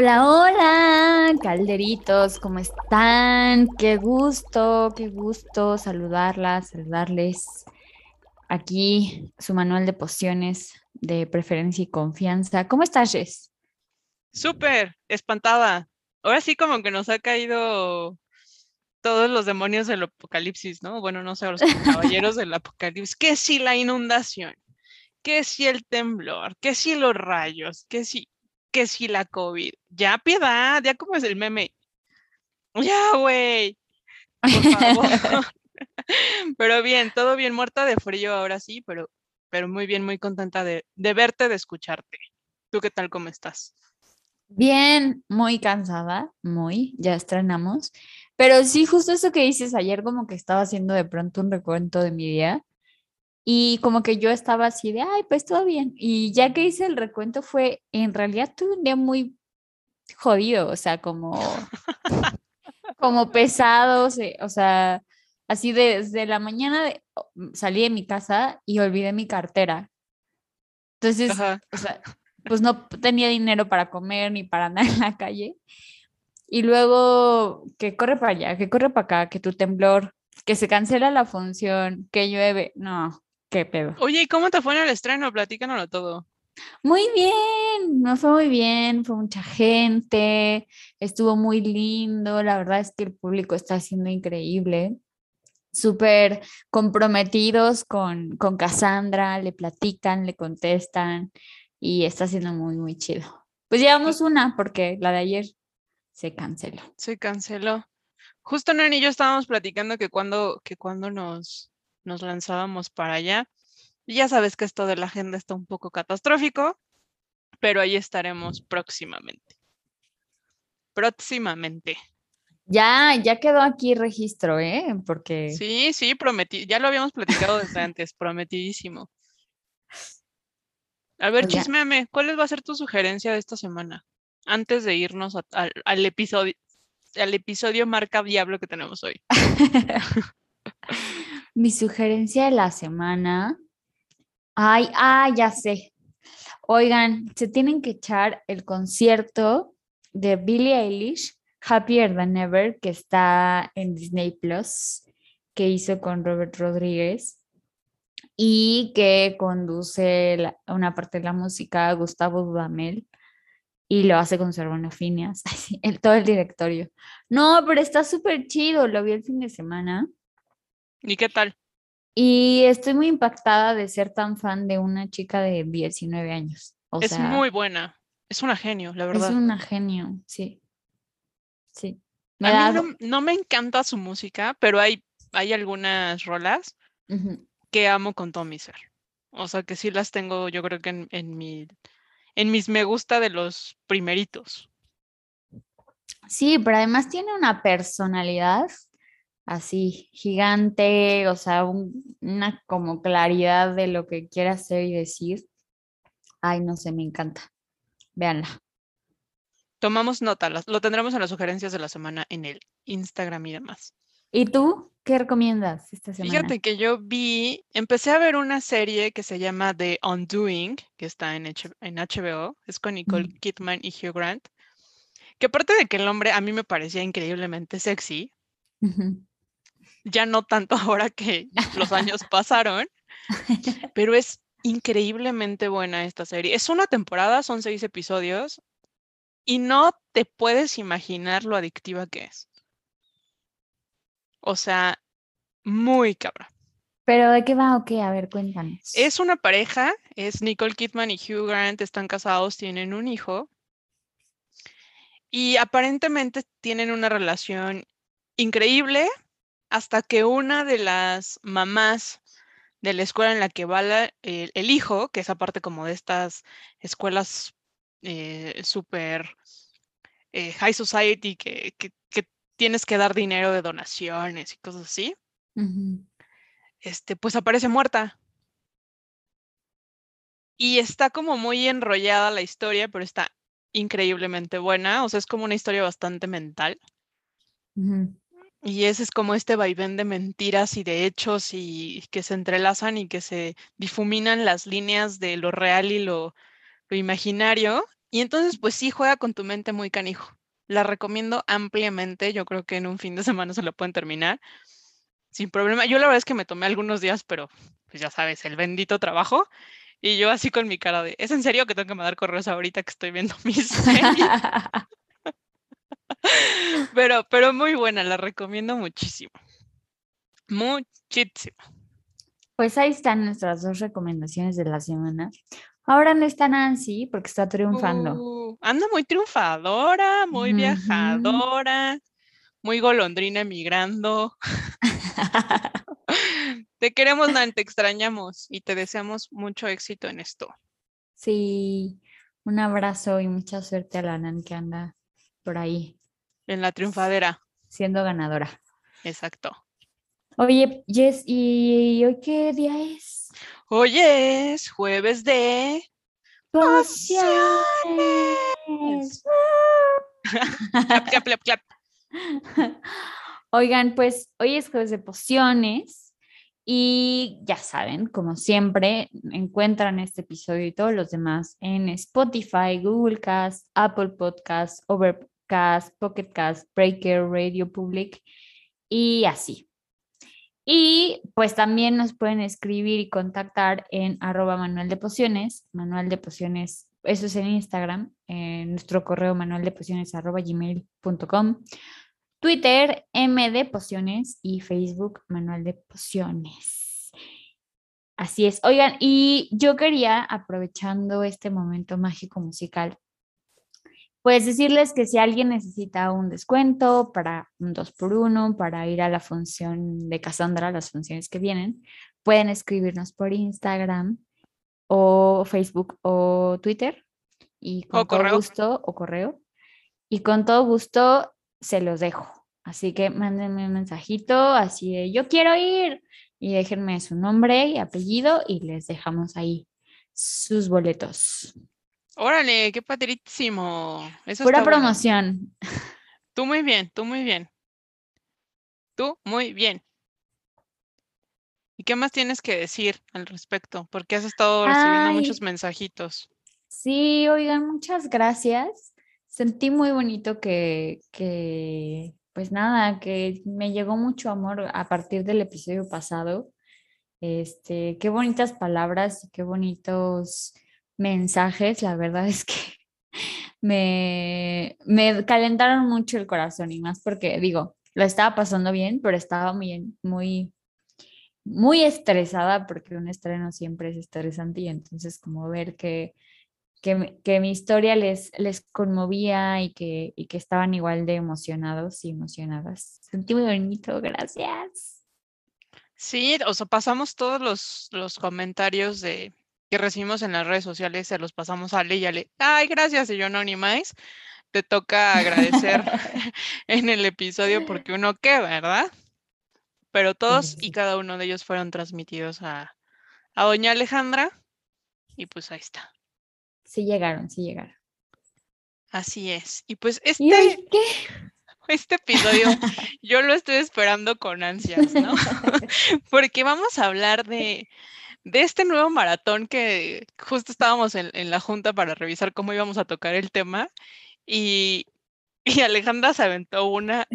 Hola, hola, calderitos, ¿cómo están? Qué gusto, qué gusto saludarlas, saludarles. Aquí su manual de pociones de preferencia y confianza. ¿Cómo estás, Jess? Súper, espantada. Ahora sí como que nos ha caído todos los demonios del apocalipsis, ¿no? Bueno, no sé, los caballeros del apocalipsis. ¿Qué si la inundación? ¿Qué si el temblor? ¿Qué si los rayos? ¿Qué si que si la COVID. Ya piedad, ya como es el meme. Ya, güey. Por favor. pero bien, todo bien, muerta de frío ahora sí, pero, pero muy bien, muy contenta de, de verte, de escucharte. ¿Tú qué tal, cómo estás? Bien, muy cansada, muy, ya estrenamos. Pero sí, justo eso que dices ayer, como que estaba haciendo de pronto un recuento de mi día y como que yo estaba así de, ay, pues todo bien. Y ya que hice el recuento fue, en realidad tuve un día muy jodido, o sea, como, como pesado, o sea, así desde la mañana salí de mi casa y olvidé mi cartera. Entonces, o sea, pues no tenía dinero para comer ni para andar en la calle. Y luego que corre para allá, que corre para acá, que tu temblor, que se cancela la función, que llueve. No, ¿Qué pedo? Oye, ¿y cómo te fue en el estreno? Platícanoslo todo. Muy bien, nos fue muy bien, fue mucha gente, estuvo muy lindo, la verdad es que el público está siendo increíble, súper comprometidos con, con Cassandra, le platican, le contestan y está siendo muy, muy chido. Pues llevamos una porque la de ayer se canceló. Se canceló. Justo Nani y yo estábamos platicando que cuando, que cuando nos, nos lanzábamos para allá. Y ya sabes que esto de la agenda está un poco catastrófico, pero ahí estaremos próximamente. Próximamente. Ya, ya quedó aquí registro, ¿eh? Porque. Sí, sí, prometí, ya lo habíamos platicado desde antes, prometidísimo. A ver, chismeame, ¿cuál va a ser tu sugerencia de esta semana? Antes de irnos al episodio, al episodio marca diablo que tenemos hoy. Mi sugerencia de la semana. Ay, ah, ya sé. Oigan, se tienen que echar el concierto de Billie Eilish, Happier Than Ever, que está en Disney Plus, que hizo con Robert Rodríguez y que conduce una parte de la música Gustavo Dudamel y lo hace con su hermano Phineas, el, todo el directorio. No, pero está súper chido, lo vi el fin de semana. ¿Y qué tal? Y estoy muy impactada de ser tan fan de una chica de 19 años. es muy buena. Es una genio, la verdad. Es una genio, sí. Sí. a mí no, me encanta su música, pero hay, hay algunas rolas que amo con todo mi ser. O sea que sí las tengo, yo creo que en, en, mi, en mis me gusta de los primeritos. Sí, pero además tiene una personalidad así gigante, o sea, una como claridad de lo que quiere hacer y decir. Ay, no sé, me encanta. Véanla. Tomamos nota, lo tendremos en las sugerencias de la semana en el Instagram y demás. ¿Y tú qué recomiendas esta semana? Fíjate que yo vi, empecé a ver una serie que se llama The Undoing, que está en, en HBO, es con Nicole Kidman y Hugh Grant, que aparte de que el hombre a mí me parecía increíblemente sexy, ya no tanto ahora que los años pasaron, pero es increíblemente buena esta serie. Es una temporada, son seis episodios y no te puedes imaginar lo adictiva que es. O sea, muy cabra. ¿Pero de qué va o qué? A ver, cuéntanos. Es una pareja, es Nicole Kidman y Hugh Grant, están casados, tienen un hijo y aparentemente tienen una relación increíble, hasta que una de las mamás de la escuela en la que va el, hijo, que es aparte como de estas escuelas eh, súper eh, high society, que, tienes que dar dinero de donaciones y cosas así, este, pues aparece muerta. Y está como muy enrollada la historia, pero está increíblemente buena. O sea, es como una historia bastante mental. Y ese es como este vaivén de mentiras y de hechos y que se entrelazan y que se difuminan las líneas de lo real y lo, imaginario. Y entonces, pues sí, juega con tu mente muy canijo. La recomiendo ampliamente. Yo creo que en un fin de semana se lo pueden terminar sin problema. Yo la verdad es que me tomé algunos días, pero pues ya sabes, el bendito trabajo. Y yo así con mi cara de, ¿es en serio que tengo que mandar correos ahorita que estoy viendo mis series? pero, pero muy buena, la recomiendo muchísimo. Muchísimo. Pues ahí están nuestras dos recomendaciones de la semana. Ahora no está Nancy porque está triunfando. Uh, anda muy triunfadora, muy viajadora, muy golondrina emigrando. te queremos, Nan, te extrañamos y te deseamos mucho éxito en esto. Sí, un abrazo y mucha suerte a la Nan que anda por ahí. En la triunfadera. Siendo ganadora. Exacto. Oye, Jess, ¿y hoy qué día es? Hoy es jueves de pociones. clap, clap, clap. Oigan, pues hoy es jueves de pociones y ya saben, como siempre, encuentran este episodio y todos los demás en Spotify, Google Cast, Apple Podcast, Overcast, Pocket Cast, Breaker, Radio Public y así. Y pues también nos pueden escribir y contactar en arroba manual de pociones, manual de pociones, eso es en Instagram, en nuestro correo manual de pociones arroba gmail.com Twitter, MD Pociones y Facebook, Manual de Pociones. Así es. Oigan, y yo quería, aprovechando este momento mágico musical, pues decirles que si alguien necesita un descuento para un 2 por 1 para ir a la función de Cassandra, las funciones que vienen, pueden escribirnos por Instagram o Facebook o Twitter y con todo gusto o correo y con todo gusto se los dejo. Así que mándenme un mensajito así de yo quiero ir y déjenme su nombre y apellido y les dejamos ahí sus boletos. Órale, qué padrísimo. Eso Pura promoción. Tú muy bien, tú muy bien. Tú muy bien. ¿Y qué más tienes que decir al respecto? Porque has estado recibiendo muchos mensajitos. Sí, oigan, muchas gracias sentí muy bonito que, que, pues nada, que me llegó mucho amor a partir del episodio pasado. Este, qué bonitas palabras, qué bonitos mensajes. La verdad es que me, me calentaron mucho el corazón y más porque digo, lo estaba pasando bien, pero estaba muy, muy, muy estresada porque un estreno siempre es estresante y entonces como ver que que, mi historia les, les conmovía y que, y que estaban igual de emocionados y emocionadas. Sentí muy bonito, gracias. Sí, o sea, pasamos todos los, los comentarios de, que recibimos en las redes sociales, se los pasamos a Ale y Ale, ay, gracias, y yo no ni más. Te toca agradecer en el episodio porque uno qué, ¿verdad? Pero todos y cada uno de ellos fueron transmitidos a, a doña Alejandra y pues ahí está. Sí llegaron, sí llegaron. Así es. Y pues este, este episodio yo lo estoy esperando con ansias, ¿no? Porque vamos a hablar de, de este nuevo maratón que justo estábamos en, la junta para revisar cómo íbamos a tocar el tema y, y Alejandra se aventó una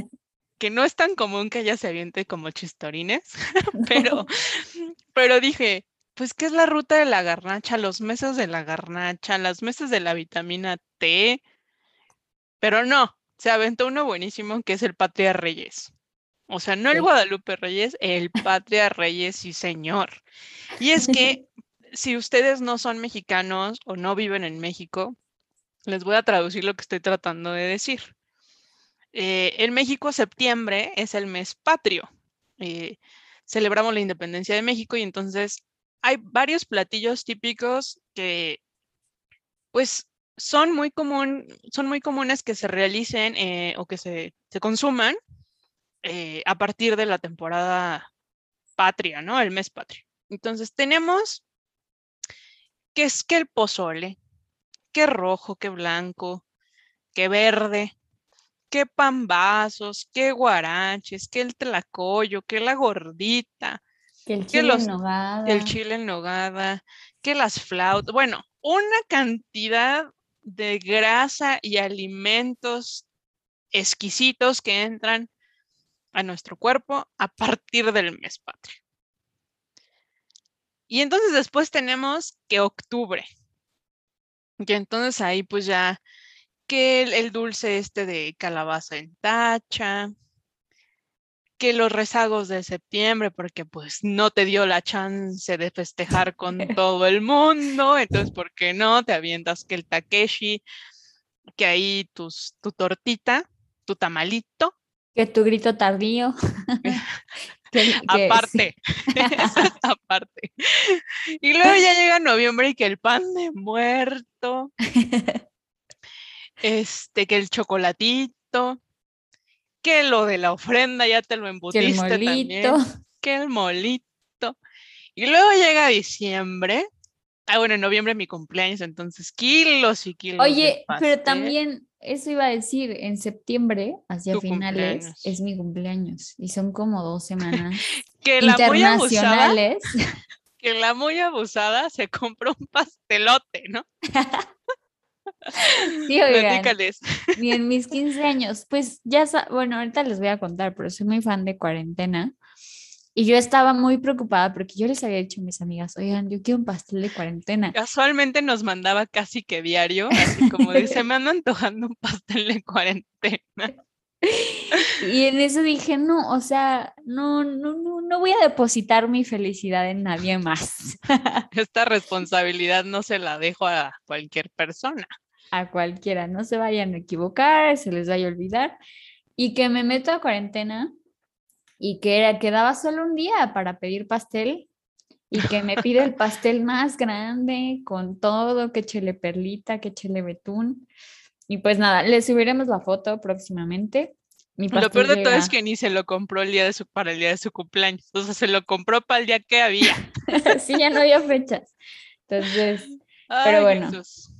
que no es tan común que ella se aviente como chistorines, pero, pero dije, pues, ¿qué es la ruta de la garnacha? Los meses de la garnacha, las meses de la vitamina T. Pero no, se aventó uno buenísimo que es el Patria Reyes. O sea, no el Guadalupe Reyes, el Patria Reyes, sí señor. Y es que si ustedes no son mexicanos o no viven en México, les voy a traducir lo que estoy tratando de decir. Eh, en México, septiembre es el mes patrio. Eh, celebramos la independencia de México y entonces hay varios platillos típicos que, pues, son muy, común, son muy comunes que se realicen eh, o que se, consuman eh, a partir de la temporada patria, ¿no? El mes patrio. Entonces tenemos qué es que el pozole, qué rojo, qué blanco, qué verde, qué pambazos, qué guaraches, qué el tlacoyo, qué la gordita, que el chile en nogada. El chile en nogada, que las flautas, bueno, una cantidad de grasa y alimentos exquisitos que entran a nuestro cuerpo a partir del mes patrio. Y entonces después tenemos que octubre. Y entonces ahí pues ya que el, dulce este de calabaza en tacha, que los rezagos de septiembre, porque pues no te dio la chance de festejar con todo el mundo, entonces, ¿por qué no? Te avientas que el Takeshi, que ahí tus, tu tortita, tu tamalito. Que tu grito tardío. aparte, aparte. Y luego ya llega noviembre y que el pan de muerto, este, que el chocolatito, que lo de la ofrenda ya te lo embutiste que el molito. que el molito. Y luego llega diciembre. Ah, bueno, en noviembre mi cumpleaños, entonces kilos y kilos. Oye, pero también eso iba a decir, en septiembre, hacia finales, es mi cumpleaños y son como dos semanas que la internacionales. Muy abusada, que la muy abusada se compró un pastelote, ¿no? Sí, oigan, ni en mis 15 años, pues ya, bueno, ahorita les voy a contar, pero soy muy fan de cuarentena. Y yo estaba muy preocupada porque yo les había dicho a mis amigas, oigan, yo quiero un pastel de cuarentena. Casualmente nos mandaba casi que diario, así como dice, me ando antojando un pastel de cuarentena. Y en eso dije, no, o sea, no, no, no, no voy a depositar mi felicidad en nadie más. Esta responsabilidad no se la dejo a cualquier persona. A cualquiera, no se vayan a equivocar, se les vaya a olvidar. Y que me meto a cuarentena y que era, quedaba solo un día para pedir pastel y que me pide el pastel más grande con todo, que chele perlita, que chele betún. Y pues nada, le subiremos la foto próximamente. lo peor de todo es que ni se lo compró el día de su, para el día de su cumpleaños. O sea, se lo compró para el día que había. sí, ya no había fechas. Entonces, pero bueno,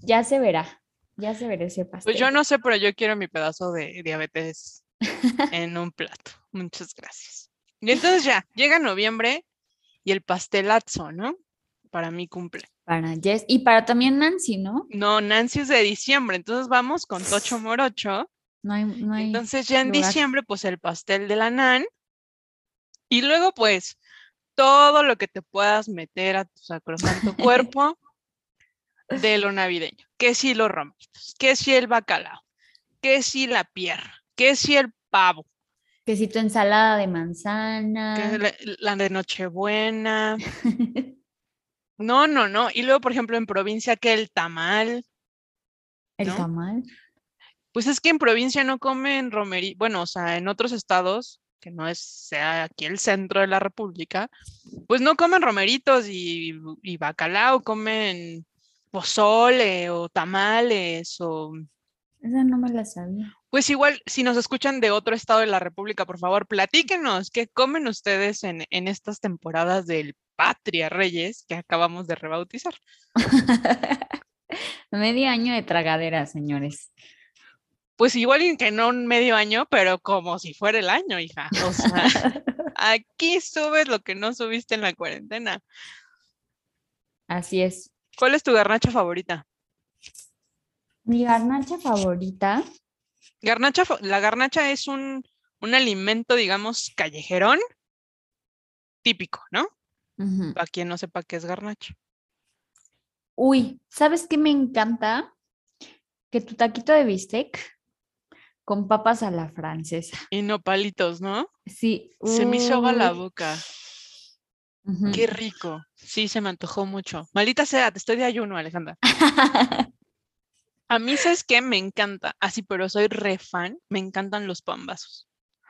ya se verá. Ya se verá ese pastel. Pues yo no sé, pero yo quiero mi pedazo de diabetes en un plato. Muchas gracias. Y entonces ya, llega noviembre y el pastelazo, ¿no? Para mi cumple. Para Jess y para también Nancy, ¿no? No, Nancy es de diciembre, entonces vamos con Tocho Morocho. No hay, no hay entonces ya en diciembre, pues el pastel de la Nan. Y luego, pues, todo lo que te puedas meter a tu sacrosanto cuerpo de lo navideño. Que si los rompitos, que si el bacalao, que si la pierna, que si el pavo. Que si tu ensalada de manzana. la, de Nochebuena. no, no, no. Y luego, por ejemplo, en provincia, que el tamal. ¿El tamal? Pues es que en provincia no comen romería. Bueno, o sea, en otros estados, que no es sea aquí el centro de la República, pues no comen romeritos y, y bacalao, comen pozole o tamales o... Esa no me la sabía. Pues igual, si nos escuchan de otro estado de la República, por favor, platíquenos qué comen ustedes en, estas temporadas del Patria Reyes que acabamos de rebautizar. medio año de tragadera, señores. Pues igual que no un medio año, pero como si fuera el año, hija. O sea, aquí subes lo que no subiste en la cuarentena. Así es. ¿Cuál es tu garnacha favorita? Mi garnacha favorita Garnacha, la garnacha es un, alimento, digamos, callejerón típico, ¿no? Para quien no sepa qué es garnacha. Uy, ¿sabes qué me encanta? Que tu taquito de bistec con papas a la francesa. Y no palitos, ¿no? Sí. Se me hizo agua la boca. Qué rico. Sí, se me antojó mucho. Maldita sea, te estoy de ayuno, Alejandra. A mí, ¿sabes qué? Me encanta, así, pero soy re fan, me encantan los pambazos.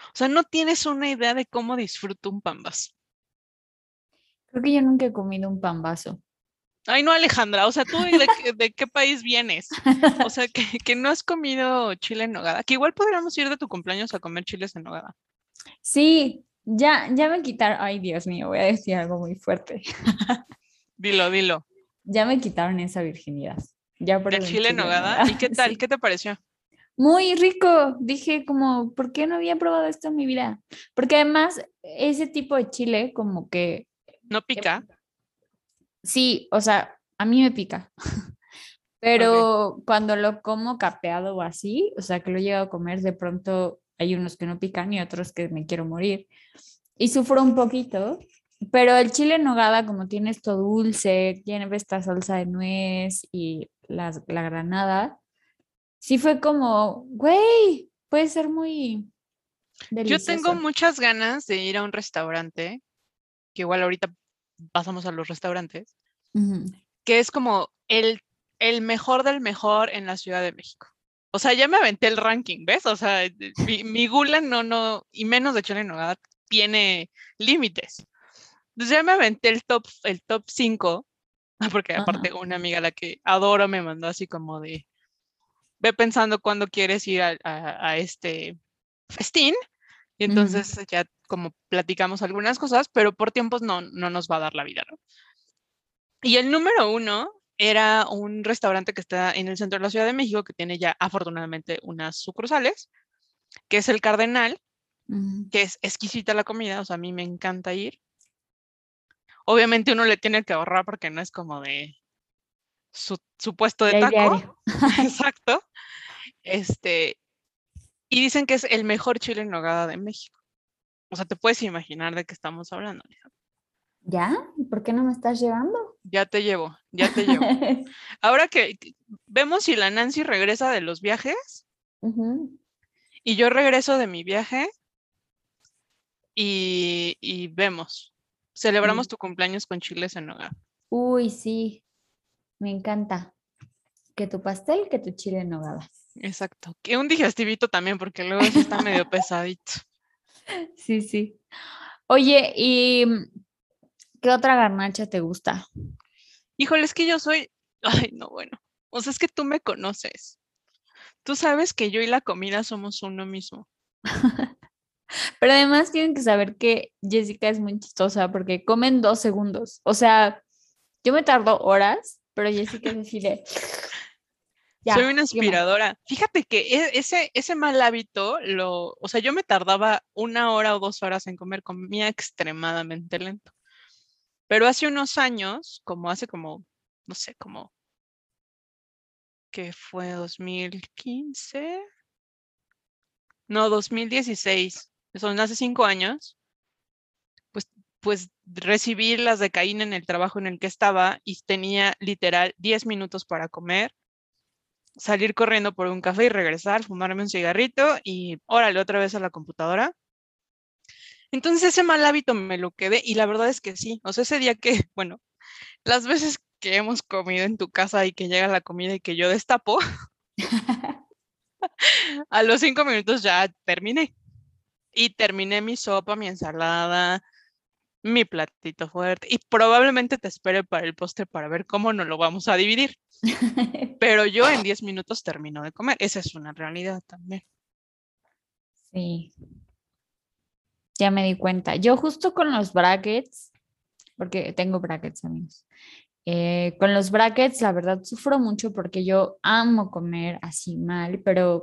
O sea, no tienes una idea de cómo disfruto un pambazo. Creo que yo nunca he comido un pambazo. Ay, no, Alejandra, o sea, ¿tú de, qué, país vienes? O sea, que, no has comido chile en nogada, que igual podríamos ir de tu cumpleaños a comer chiles en nogada. Sí, ya, ya me quitaron, ay, Dios mío, voy a decir algo muy fuerte. Dilo, dilo. Ya me quitaron esa virginidad. Ya por el chile en nogada. ¿Y qué tal? ¿Qué te pareció? Muy rico. Dije como, ¿por qué no había probado esto en mi vida? Porque además ese tipo de chile como que... ¿No pica? Sí, o sea, a mí me pica. Pero cuando lo como capeado o así, o sea, que lo he llegado a comer, de pronto hay unos que no pican y otros que me quiero morir. Y sufro un poquito, pero el chile en nogada, como tiene esto dulce, tiene esta salsa de nuez y la, la granada, sí fue como, güey, puede ser muy Yo delicioso. tengo muchas ganas de ir a un restaurante, que igual ahorita pasamos a los restaurantes, Ujú. que es como el, el mejor del mejor en la Ciudad de México. O sea, ya me aventé el ranking, ¿ves? O sea, de- mi, mi gula no, no, y menos de chile en nogada, tiene límites. Entonces ya me aventé el top, el top 5, porque Ajá. aparte una amiga a la que adoro me mandó así como de, ve pensando cuándo quieres ir a, a- a este festín. Y entonces ya como platicamos algunas cosas, pero por tiempos no, no nos va a dar la vida, ¿no? Y el número uno era un restaurante que está en el centro de la Ciudad de México, que tiene ya afortunadamente unas sucursales, que es el Cardenal, que es exquisita la comida, o sea, a mí me encanta ir. Obviamente uno le tiene que ahorrar porque no es como de su, su puesto de taco. Exacto. Este, y dicen que es el mejor chile en nogada de México. O sea, te puedes imaginar de qué estamos hablando. ¿Ya? ¿Y por qué no me estás llevando? Ya te llevo, ya te llevo. Ahora que vemos si la Nancy regresa de los viajes y yo regreso de mi viaje y, y vemos. Celebramos Mm. tu cumpleaños con chiles en nogada. Uy, sí, me encanta. Que tu pastel, que tu chile en nogada. Exacto. Que un digestivito también, porque luego sí está medio pesadito. Sí, sí. Oye, ¿y qué otra garnacha te gusta? Híjole, es que yo soy. Ay, no, bueno. O sea, es que tú me conoces. Tú sabes que yo y la comida somos uno mismo. Pero además tienen que saber que Jessica es muy chistosa porque come en dos segundos. O sea, yo me tardo horas, pero Jessica es así de... Ya, Soy una aspiradora. Fíjate que e- ese, ese mal hábito, lo, o sea, yo me tardaba una hora o dos horas en comer, comía extremadamente lento. Pero hace unos años, como hace como, no sé, como que fue 2015, no, 2016, son hace cinco años, pues, pues recibí las de Caín en el trabajo en el que estaba y tenía literal 10 minutos para comer salir corriendo por un café y regresar, fumarme un cigarrito y órale otra vez a la computadora. Entonces ese mal hábito me lo quedé y la verdad es que sí, o sea, ese día que, bueno, las veces que hemos comido en tu casa y que llega la comida y que yo destapo, a los cinco minutos ya terminé. Y terminé mi sopa, mi ensalada, mi platito fuerte y probablemente te espere para el postre para ver cómo nos lo vamos a dividir. Pero yo en 10 minutos termino de comer. Esa es una realidad también. Sí. Ya me di cuenta. Yo justo con los brackets, porque tengo brackets, amigos. eh, con los brackets, la verdad, sufro mucho porque yo amo comer así mal, pero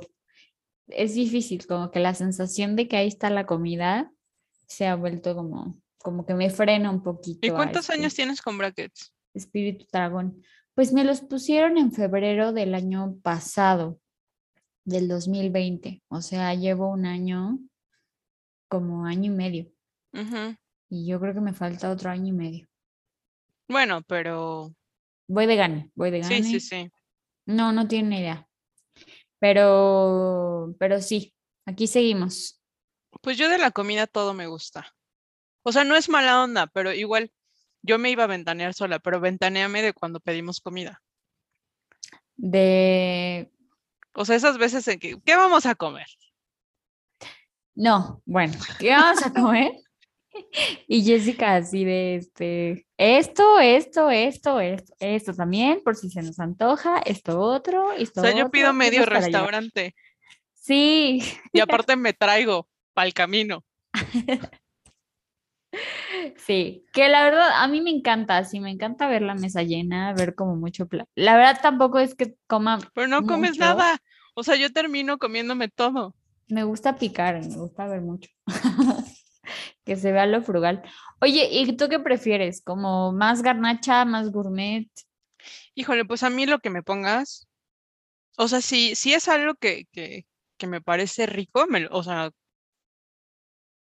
es difícil, como que la sensación de que ahí está la comida se ha vuelto como, como que me frena un poquito. ¿Y cuántos este años tienes con brackets? espíritu dragón. Pues me los pusieron en febrero del año pasado, del 2020. O sea, llevo un año, como año y medio. Y yo creo que me falta otro año y medio. Bueno, pero Voy de gane, voy de gane. sí, sí, sí. No, no tiene idea. Pero, pero sí, aquí seguimos. Pues yo de la comida todo me gusta. O sea, no es mala onda, pero igual yo me iba a ventanear sola, pero ventaneame de cuando pedimos comida. De, O sea, esas veces en que, ¿qué vamos a comer? no, bueno, ¿qué vamos a comer? Y Jessica así de este, esto, esto, esto, esto, esto también, por si se nos antoja, esto otro, O esto sea, yo pido medio restaurante Sí, y aparte me traigo para el camino. sí, que la verdad a mí me encanta, sí, me encanta ver la mesa llena, ver como mucho plato. La verdad tampoco es que coma, Pero no comes Mucho. nada. O sea, yo termino comiéndome todo. me gusta picar, me gusta ver mucho. Que se vea lo frugal. Oye, ¿y tú qué prefieres? ¿Como más garnacha, más gourmet? Híjole, pues a mí lo que me pongas, o sea, si, si es algo que, que, que me parece rico, me, o sea,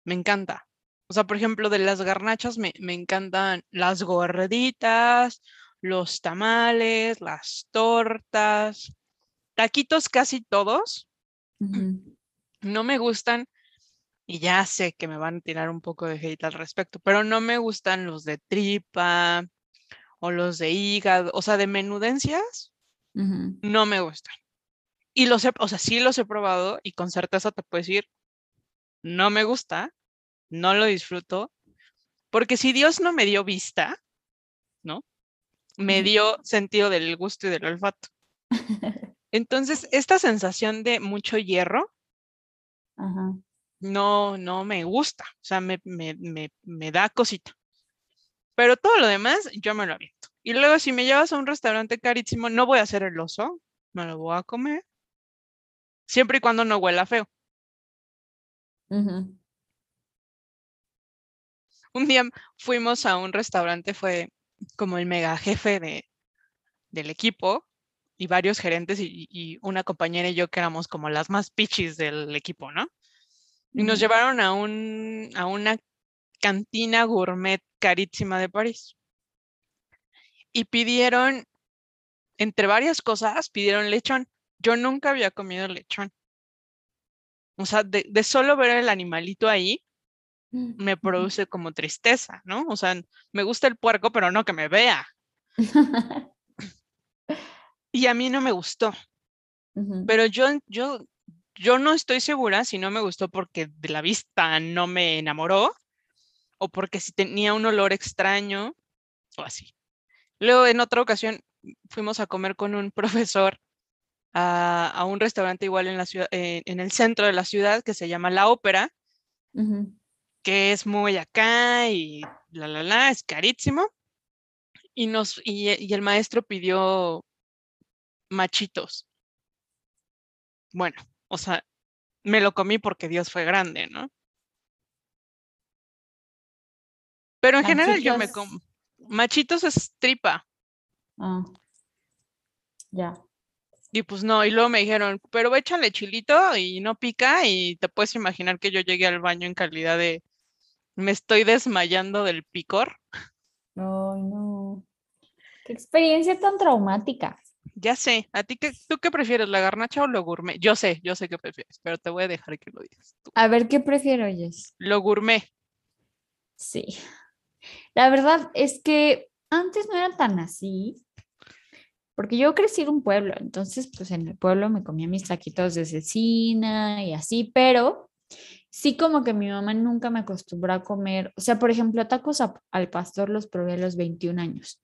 me encanta. O sea, por ejemplo, de las garnachas me, me encantan las gorditas, los tamales, las tortas, taquitos casi todos. No me gustan, y ya sé que me van a tirar un poco de hate al respecto, pero no me gustan los de tripa o los de hígado, o sea, de menudencias, ujú. no me gustan. Y los he, o sea, sí los he probado y con certeza te puedo decir, no me gusta, no lo disfruto, porque si Dios no me dio vista, ¿no? Me dio sentido del gusto y del olfato. Entonces, esta sensación de mucho hierro Ajá. No, no me gusta, o sea, me, me, me, me da cosita. Pero todo lo demás, yo me lo aviento. Y luego, si me llevas a un restaurante carísimo, no voy a hacer el oso, me lo voy a comer, siempre y cuando no huela feo. Un día fuimos a un restaurante, fue como el mega jefe de, del equipo y varios gerentes y, y una compañera y yo que éramos como las más pichis del equipo, ¿no? Y nos llevaron a, un, a una cantina gourmet carísima de París. Y pidieron, entre varias cosas, pidieron lechón. Yo nunca había comido lechón. O sea, de, de solo ver el animalito ahí, me Ujú. produce como tristeza, ¿no? O sea, me gusta el puerco, pero no que me vea. Y a mí no me gustó. Ujú, Pero yo, yo, yo no estoy segura si no me gustó porque de la vista no me enamoró o porque si tenía un olor extraño o así. Luego, en otra ocasión, fuimos a comer con un profesor a, a un restaurante igual en la ciudad, eh, en el centro de la ciudad que se llama La Ópera, que es muy acá y la la la, es carísimo. Y nos, y, y el maestro pidió machitos. Bueno, o sea, me lo comí porque Dios fue grande, ¿no? Pero en general yo me como. Machitos es tripa. Ah, ya. Y pues no, y luego me dijeron, pero échale chilito y no pica y te puedes imaginar que yo llegué al baño en calidad de me estoy desmayando del picor. Ay, no. Qué experiencia tan traumática. Ya sé, ¿a ti qué, tú qué prefieres, la garnacha o lo gourmet? Yo sé, yo sé qué prefieres, pero te voy a dejar que lo digas tú. A ver, ¿qué prefiero, Jess? Lo gourmet. Sí. La verdad es que antes no era tan así, porque yo crecí en un pueblo, entonces pues en el pueblo me comía mis taquitos de cecina y así, pero sí como que mi mamá nunca me acostumbró a comer, o sea, por ejemplo, tacos a- al pastor los probé a los 21 años.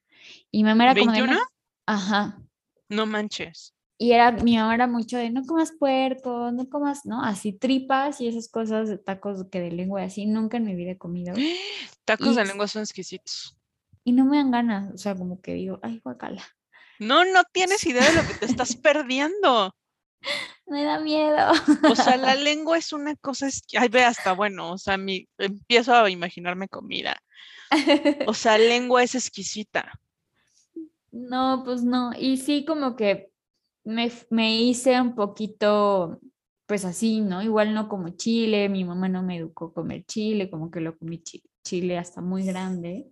Y mi mamá era como de, ¿21? no, ajá, No manches. y era, mi mamá era mucho de, no comas puerco, no comas, ¿no? Así tripas y esas cosas de tacos que de lengua y así, nunca en mi vida he comido. Tacos Y, de lengua son exquisitos. y no me dan ganas, o sea, como que digo, ay, guacala. No, no tienes idea de lo que te estás perdiendo. Me da miedo. O sea, la lengua es una cosa, es... ay, ve hasta bueno, o sea, mi... empiezo a imaginarme comida. O sea, lengua es exquisita. No, pues no. Y sí, como que me, me hice un poquito, pues así, ¿no? Igual no como chile, mi mamá no me educó a comer chile, como que lo comí chi- chile hasta muy grande.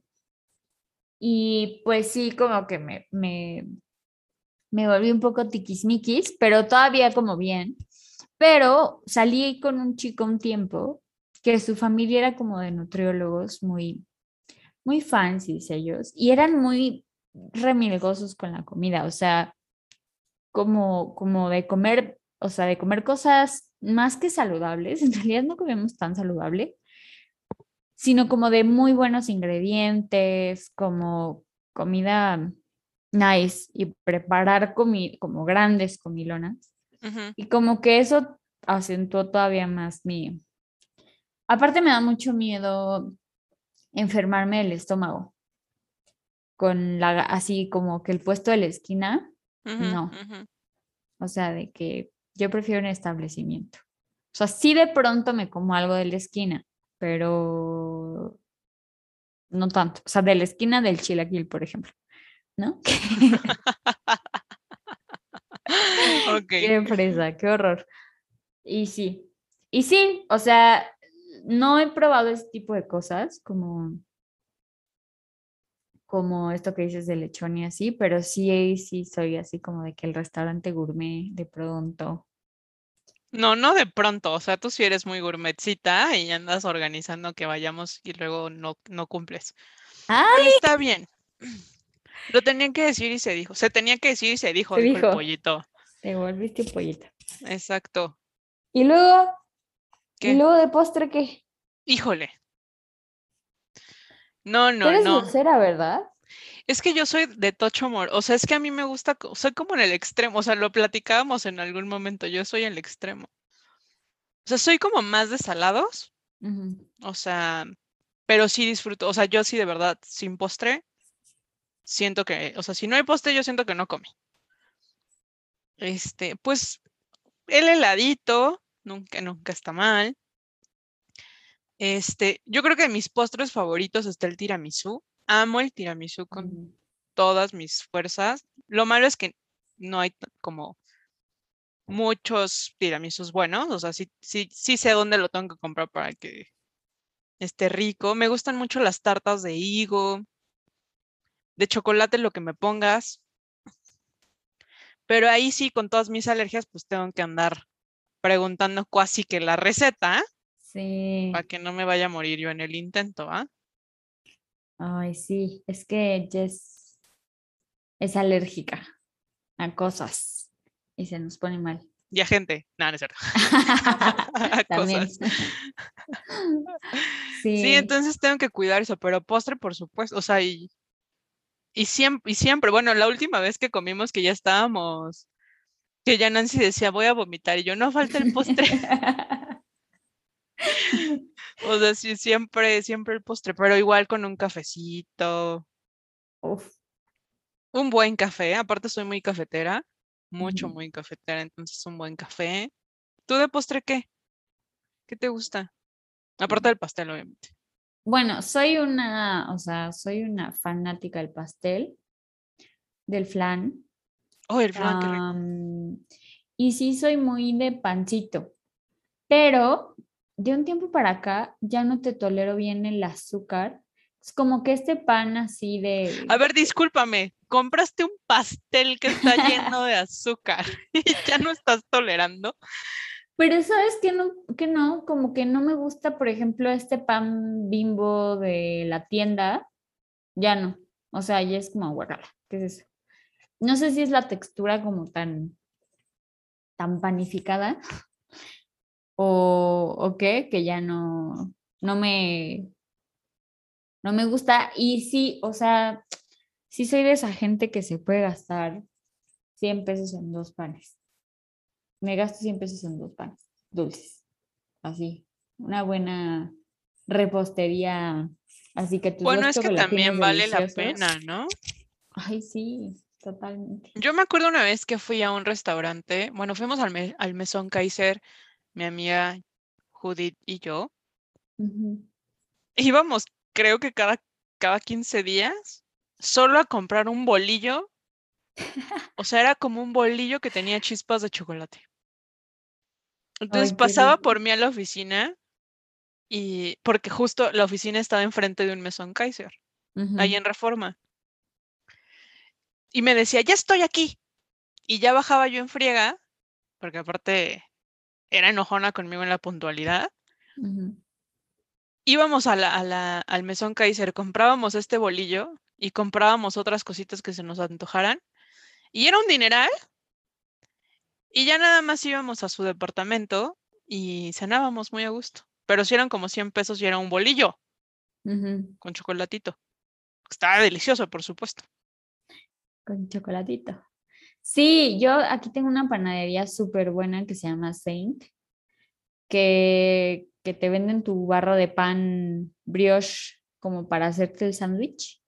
Y pues sí, como que me, me, me volví un poco tiquismiquis, pero todavía como bien. Pero salí con un chico un tiempo que su familia era como de nutriólogos, muy, muy fancies ellos, y eran muy remilgosos con la comida, o sea, como, como de comer, o sea, de comer cosas más que saludables, en realidad no comíamos tan saludable, sino como de muy buenos ingredientes, como comida nice y preparar comi como grandes comilonas. Y como que eso acentuó todavía más mi... Aparte me da mucho miedo enfermarme del estómago con la, así como que el puesto de la esquina, no, o sea, de que yo prefiero un establecimiento. O sea, sí de pronto me como algo de la esquina, pero no tanto. O sea, de la esquina del chilaquil, por ejemplo. ¿no? Ok. Qué fresa, qué horror. Y sí, y sí, o sea, no he probado ese tipo de cosas como, como esto que dices de lechón y así, pero sí, sí soy así como de que el restaurante gourmet de pronto. No, no de pronto, o sea, tú sí eres muy gourmetcita y andas organizando que vayamos y luego no, no cumples. Pero ¡Ay! está bien. Lo tenían que decir y se dijo. Se tenía que decir y se dijo, Se dijo el dijo. pollito. Te volviste pollita. Exacto. Y luego, ¿Qué? y luego de postre, ¿qué? Híjole. No, Tú no, eres no. dulcera, ¿verdad? Es que yo soy de tocho mor, o sea, es que a mí me gusta, soy como en el extremo, o sea, lo platicábamos en algún momento, yo soy el extremo. O sea, soy como más de salados, o sea, pero sí disfruto, o sea, yo sí de verdad, sin postre, siento que, o sea, si no hay postre, yo siento que no comí. Este, pues, el heladito, nunca, nunca está mal. Este, yo creo que mis postres favoritos está el tiramisú. Amo el tiramisú con Ujú. todas mis fuerzas. Lo malo es que no hay como muchos tiramisús buenos, o sea, sí, sí, sí sé dónde lo tengo que comprar para que esté rico. Me gustan mucho las tartas de higo, de chocolate, lo que me pongas. Pero ahí sí, con todas mis alergias, pues tengo que andar preguntando casi que la receta Sí. para que no me vaya a morir yo en el intento, ¿ah? Ay, sí, es que Jess es alérgica a cosas y se nos pone mal. Y a gente, nada, no es cierto. También. Sí. Sí, entonces tengo que cuidar eso, pero postre, por supuesto, o sea, y, y siempre, y siempre, bueno, la última vez que comimos que ya estábamos, que ya Nancy decía, voy a vomitar, y yo, no falta el postre, o sea, sí, siempre, siempre el postre, pero igual con un cafecito, Uf, un buen café, aparte soy muy cafetera, mucho, muy cafetera, entonces un buen café. ¿Tú de postre qué? ¿Qué te gusta? Aparte del pastel, obviamente. Bueno, soy una, o sea, soy una fanática del pastel, del flan. Oh, el flan, am, y sí soy muy de pancito, pero de un tiempo para acá ya no te tolero bien el azúcar. Es como que este pan así de... A ver, discúlpame, compraste un pastel que está lleno de azúcar y ya no estás tolerando. Pero sabes que no, que no, como que no me gusta, por ejemplo, este pan bimbo de la tienda, ya no. O sea, ya es como guacala. ¿Qué es eso? No sé si es la textura como tan, tan panificada o, o qué, que ya no, no me, no me gusta. Y sí, o sea, sí soy de esa gente que se puede gastar 100 pesos en dos panes. Me gasto 100 pesos en dos panes dulces. Así, una buena repostería. Así que tus Bueno, es que también vale la pena, ¿no? Ay, sí, totalmente. Yo me acuerdo una vez que fui a un restaurante, bueno, fuimos al, me- al Mesón Kaiser, mi amiga Judith y yo. Íbamos, creo que cada, cada 15 días, solo a comprar un bolillo. O sea, era como un bolillo que tenía chispas de chocolate. Entonces Ay, pasaba por mí a la oficina y porque justo la oficina estaba enfrente de un mesón Kaiser, ahí Ujú. en Reforma. Y me decía, ya estoy aquí. Y ya bajaba yo en friega, porque aparte era enojona conmigo en la puntualidad. Íbamos a la, a la- al mesón Kaiser, comprábamos este bolillo y comprábamos otras cositas que se nos antojaran. Y era un dineral. Y ya nada más íbamos a su departamento y cenábamos muy a gusto. Pero si eran como 100 pesos y era un bolillo con chocolatito. Estaba delicioso, por supuesto. Con chocolatito. Sí, yo aquí tengo una panadería súper buena que se llama Saint, que, que te venden tu barro de pan brioche como para hacerte el sándwich.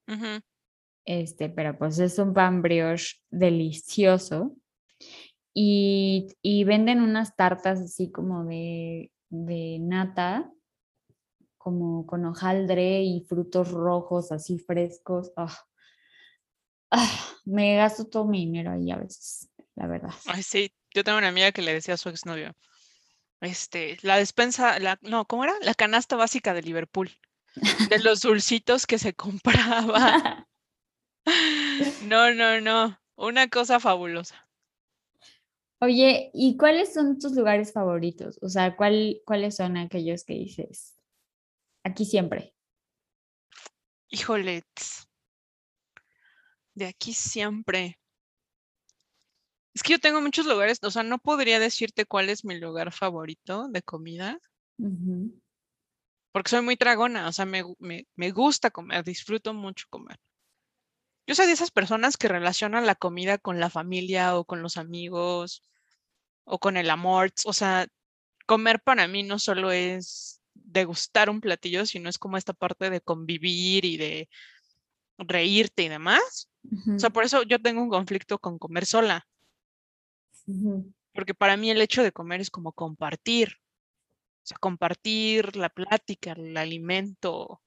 Este, pero pues es un pan brioche delicioso. Y, y venden unas tartas así como de, de nata, como con hojaldre y frutos rojos así frescos. ah, ah, me gasto todo mi dinero ahí a veces, la verdad. Ay, sí, yo tengo una amiga que le decía a su exnovio, este, la despensa, la, no, ¿cómo era? La canasta básica de Liverpool, de los dulcitos que se compraba. No, no, no, una cosa fabulosa. Oye, ¿y cuáles son tus lugares favoritos? O sea, ¿cuál, ¿cuáles son aquellos que dices aquí siempre? Híjole, de aquí siempre. Es que yo tengo muchos lugares, o sea, no podría decirte cuál es mi lugar favorito de comida, Ujú, porque soy muy tragona, o sea, me, me- me gusta comer, disfruto mucho comer. Yo soy de esas personas que relacionan la comida con la familia o con los amigos o con el amor, o sea, comer para mí no solo es degustar un platillo, sino es como esta parte de convivir y de reírte y demás. O sea, por eso yo tengo un conflicto con comer sola, porque para mí el hecho de comer es como compartir, o sea, compartir la plática, el alimento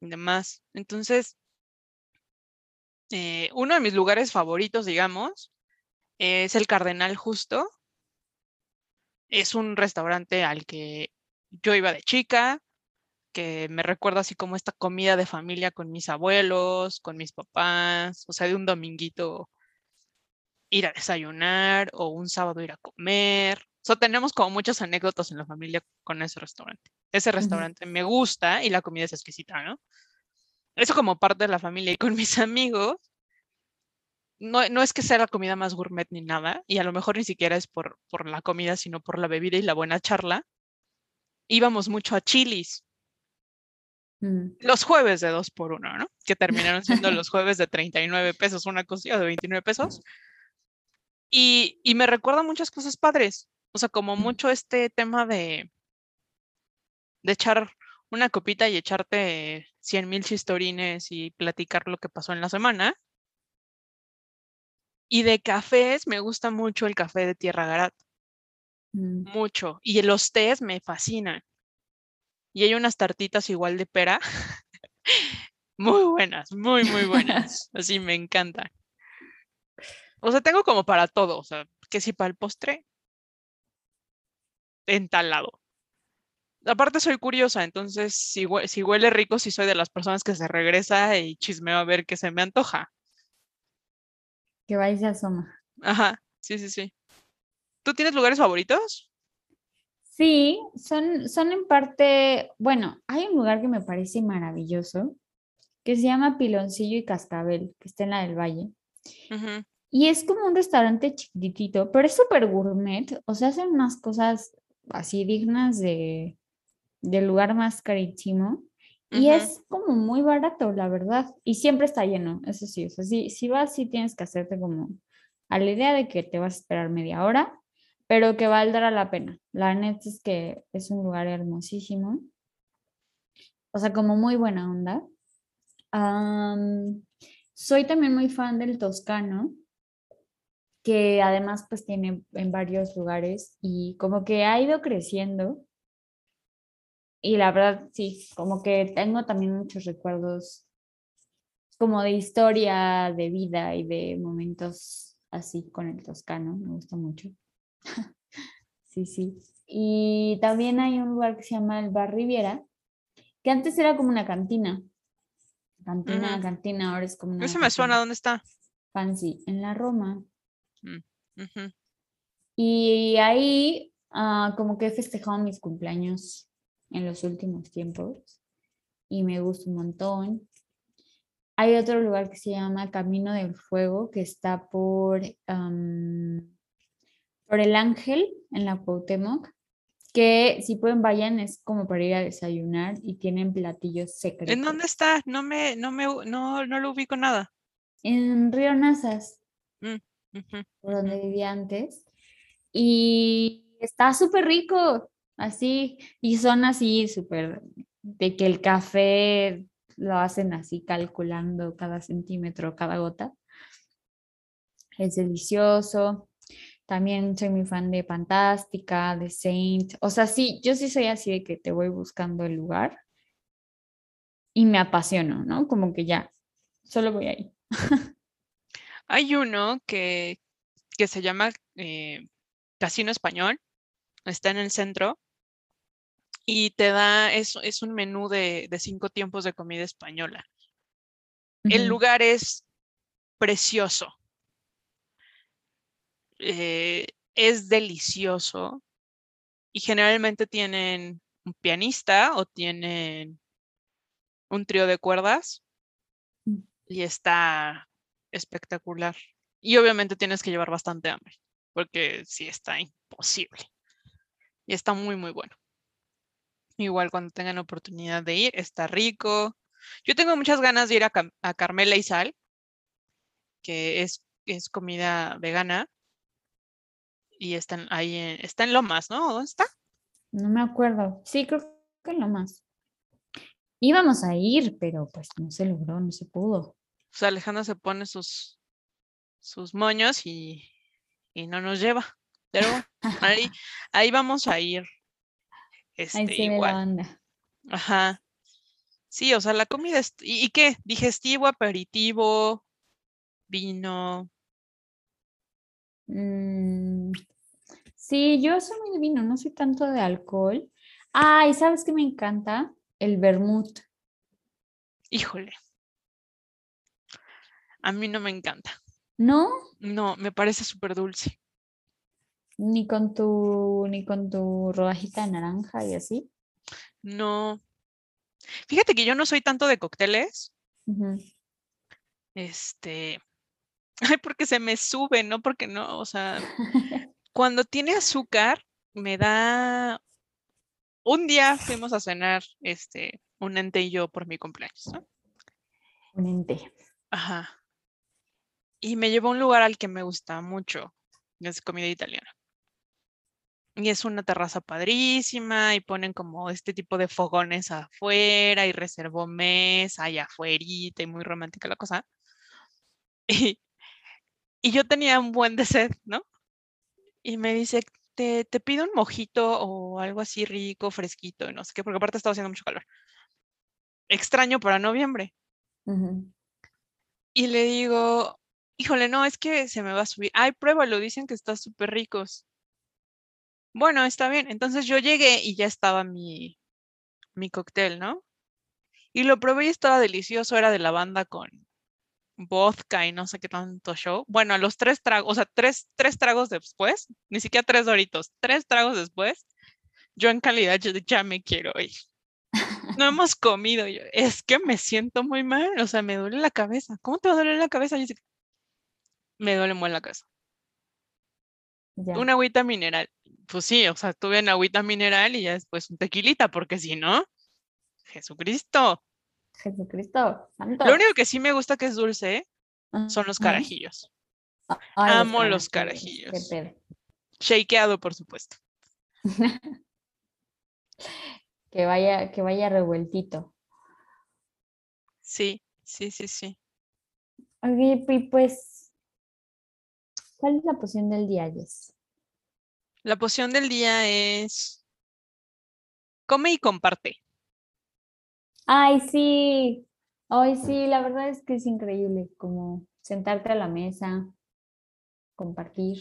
y demás. Entonces, eh, uno de mis lugares favoritos, digamos, es el Cardenal Justo. Es un restaurante al que yo iba de chica, que me recuerda así como esta comida de familia con mis abuelos, con mis papás, o sea, de un dominguito ir a desayunar o un sábado ir a comer. O sea, tenemos como muchas anécdotas en la familia con ese restaurante. Ese restaurante me gusta y la comida es exquisita, ¿no? Eso como parte de la familia y con mis amigos. No, no es que sea la comida más gourmet ni nada, y a lo mejor ni siquiera es por, por la comida, sino por la bebida y la buena charla. Íbamos mucho a Chili's Mm. los jueves de 2 por 1 ¿no? Que terminaron siendo los jueves de 39 pesos, una cosilla de 29 pesos. Y, y me recuerda muchas cosas padres. O sea, como Mm. mucho este tema de, de echar una copita y echarte 100 mil chistorines y platicar lo que pasó en la semana. Y de cafés, me gusta mucho el café de Tierra Garat, Mm. mucho. Y los tés me fascinan. Y hay unas tartitas igual de pera, muy buenas, muy, muy buenas. Así me encantan. O sea, tengo como para todo. O sea, que si para el postre, entalado. Aparte soy curiosa, entonces si huele rico, si soy de las personas que se regresa y chismeo a ver qué se me antoja. Que va y se asoma. Ajá, sí, sí, sí. ¿Tú tienes lugares favoritos? Sí, son, son en parte, bueno, hay un lugar que me parece maravilloso, que se llama Piloncillo y Cascabel, que está en la del Valle. Y es como un restaurante chiquitito, pero es súper gourmet, o sea, hacen unas cosas así dignas de, del lugar más carísimo. Y es como muy barato, la verdad. Y siempre está lleno, eso sí. O sea, si, si vas, sí tienes que hacerte como a la idea de que te vas a esperar media hora, pero que valdrá la pena. La neta es que es un lugar hermosísimo. O sea, como muy buena onda. Am, soy también muy fan del Toscano, que además pues tiene en varios lugares y como que ha ido creciendo. Y la verdad, sí, como que tengo también muchos recuerdos como de historia, de vida y de momentos así con el Toscano. Me gusta mucho. Sí, sí. Y también hay un lugar que se llama el Bar Riviera, que antes era como una cantina. Cantina, Ujú. cantina, ahora es como una Ese me suena, ¿dónde está? fancy en la Roma. Ujú. Y ahí ah, como que he festejado mis cumpleaños en los últimos tiempos y me gusta un montón. Hay otro lugar que se llama Camino del Fuego que está por, por el Ángel en la Cuauhtémoc, que si pueden vayan es como para ir a desayunar y tienen platillos secretos. ¿En dónde está? No me, no me, no, no lo ubico nada. En Río Nazas, Mm, ujú, por donde vivía antes. Y está súper rico, así, y son así súper, de que el café lo hacen así calculando cada centímetro, cada gota. Es delicioso. También soy muy fan de Fantástica, de Saint. O sea, sí, yo sí soy así de que te voy buscando el lugar y me apasiono, ¿no? Como que ya, solo voy ahí. Hay uno que, que se llama eh, Casino Español, está en el centro y te da, es, es un menú de, de cinco tiempos de comida española. El lugar es precioso. Eh, es delicioso y generalmente tienen un pianista o tienen un trío de cuerdas Mm. y está espectacular. Y obviamente tienes que llevar bastante hambre porque sí está imposible. Y está muy, muy bueno. Igual cuando tengan oportunidad de ir, está rico. Yo tengo muchas ganas de ir a, Cam- a Carmela y Sal, que es, es comida vegana. Y está en- ahí en, está en Lomas, ¿no? ¿Dónde está? No me acuerdo. Sí, creo que lo más. Íbamos a ir, pero pues no se logró, no se pudo. Pues Alejandra se pone sus, sus moños y, y no nos lleva. Pero ahí, ahí vamos a ir. Ahí Este, la igual. Ajá. Sí, o sea, la comida es. ¿Y, y qué? Digestivo, aperitivo, vino. Mm, sí, yo soy muy de vino, no soy tanto de alcohol. Ay, ¿sabes qué me encanta? El vermut. Híjole. A mí no me encanta. ¿No? No, me parece súper dulce. Ni con tu, ni con tu rodajita de naranja y así. No. Fíjate que yo no soy tanto de cócteles. Este. Ay, porque se me sube, no porque no. O sea, cuando tiene azúcar, me da. Un día fuimos a cenar, este, un ente y yo por mi cumpleaños, ¿no? Un ente. Ajá. Y me llevó a un lugar al que me gusta mucho, es comida italiana. Y es una terraza padrísima y ponen como este tipo de fogones afuera y reservó mesa y afuerita y muy romántica la cosa. Y, y yo tenía un buen de sed, ¿no? Y me dice, te, te pido un mojito o algo así rico, fresquito, no sé qué, porque aparte estaba haciendo mucho calor. Extraño para noviembre. Y le digo, híjole, no, es que se me va a subir. Ay, pruébalo, dicen que está súper ricos. Bueno, está bien. Entonces yo llegué y ya estaba mi, mi cóctel, ¿no? Y lo probé y estaba delicioso, era de lavanda con vodka y no sé qué tanto show. Bueno, a los tres tragos, o sea, tres, tres tragos después, ni siquiera tres doritos, tres tragos después, yo en calidad yo de, ya me quiero ir. No hemos comido. Yo, es que me siento muy mal, o sea, me duele la cabeza. ¿Cómo te va a doler la cabeza? Jessica? Me duele muy la cabeza. Ya. Una agüita mineral. Pues sí, o sea, tuve una agüita mineral y ya después un tequilita, porque si no, Jesucristo. Jesucristo, santo. Lo único que sí me gusta que es dulce ¿eh? son los carajillos. Ay, amo los Qué carajillos. pedo. Shakeado, por supuesto. Que vaya, que vaya revueltito. Sí, sí, sí, sí. Y pues, ¿cuál es la poción del día, Jess? La poción del día es come y comparte. Ay, sí. Ay, sí, la verdad es que es increíble, como sentarte a la mesa, compartir.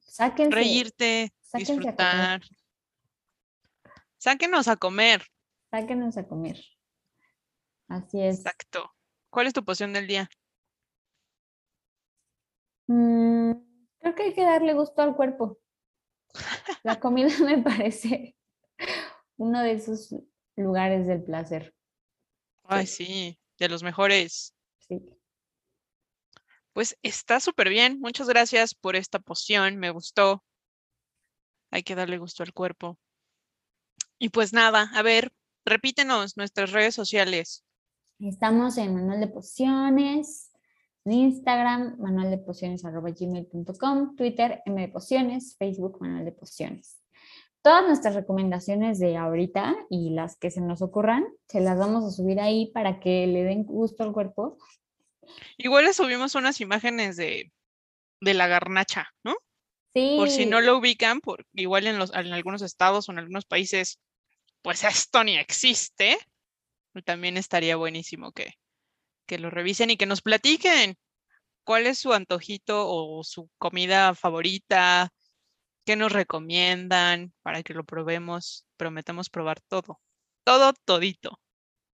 Sáquense, Reírte, sáquense a comer. disfrutar. Sáquenos a comer. sáquenos a comer. Así es. Exacto. ¿Cuál es tu poción del día? Mm, creo que hay que darle gusto al cuerpo. La comida me parece uno de esos lugares del placer. Ay, sí, de los mejores. Sí. Pues está súper bien. Muchas gracias por esta poción. Me gustó. Hay que darle gusto al cuerpo. Y pues nada, a ver, repítenos nuestras redes sociales. Estamos en Manual de Pociones, en Instagram, manualdepociones.gmail.com, Twitter, M de Pociones, Facebook, Manual de Pociones. Todas nuestras recomendaciones de ahorita y las que se nos ocurran, se las vamos a subir ahí para que le den gusto al cuerpo. Igual les subimos unas imágenes de, de la garnacha, ¿no? Sí, Por si no lo ubican, por, igual en, los, en algunos estados o en algunos países, pues esto ni existe. También estaría buenísimo que, que lo revisen y que nos platiquen cuál es su antojito o su comida favorita, qué nos recomiendan para que lo probemos. Prometemos probar todo, todo, todito.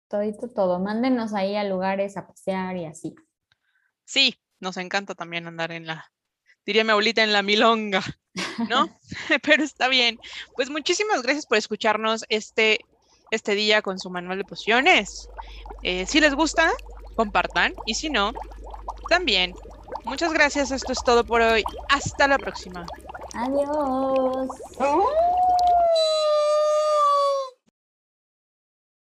Todito, todo. Mándenos ahí a lugares a pasear y así. Sí, nos encanta también andar en la, diría mi abuelita, en la milonga, ¿no? Pero está bien. Pues muchísimas gracias por escucharnos este, este día con su manual de pociones. Eh, si les gusta, compartan y si no, también. Muchas gracias, esto es todo por hoy. Hasta la próxima. 안녕. 어?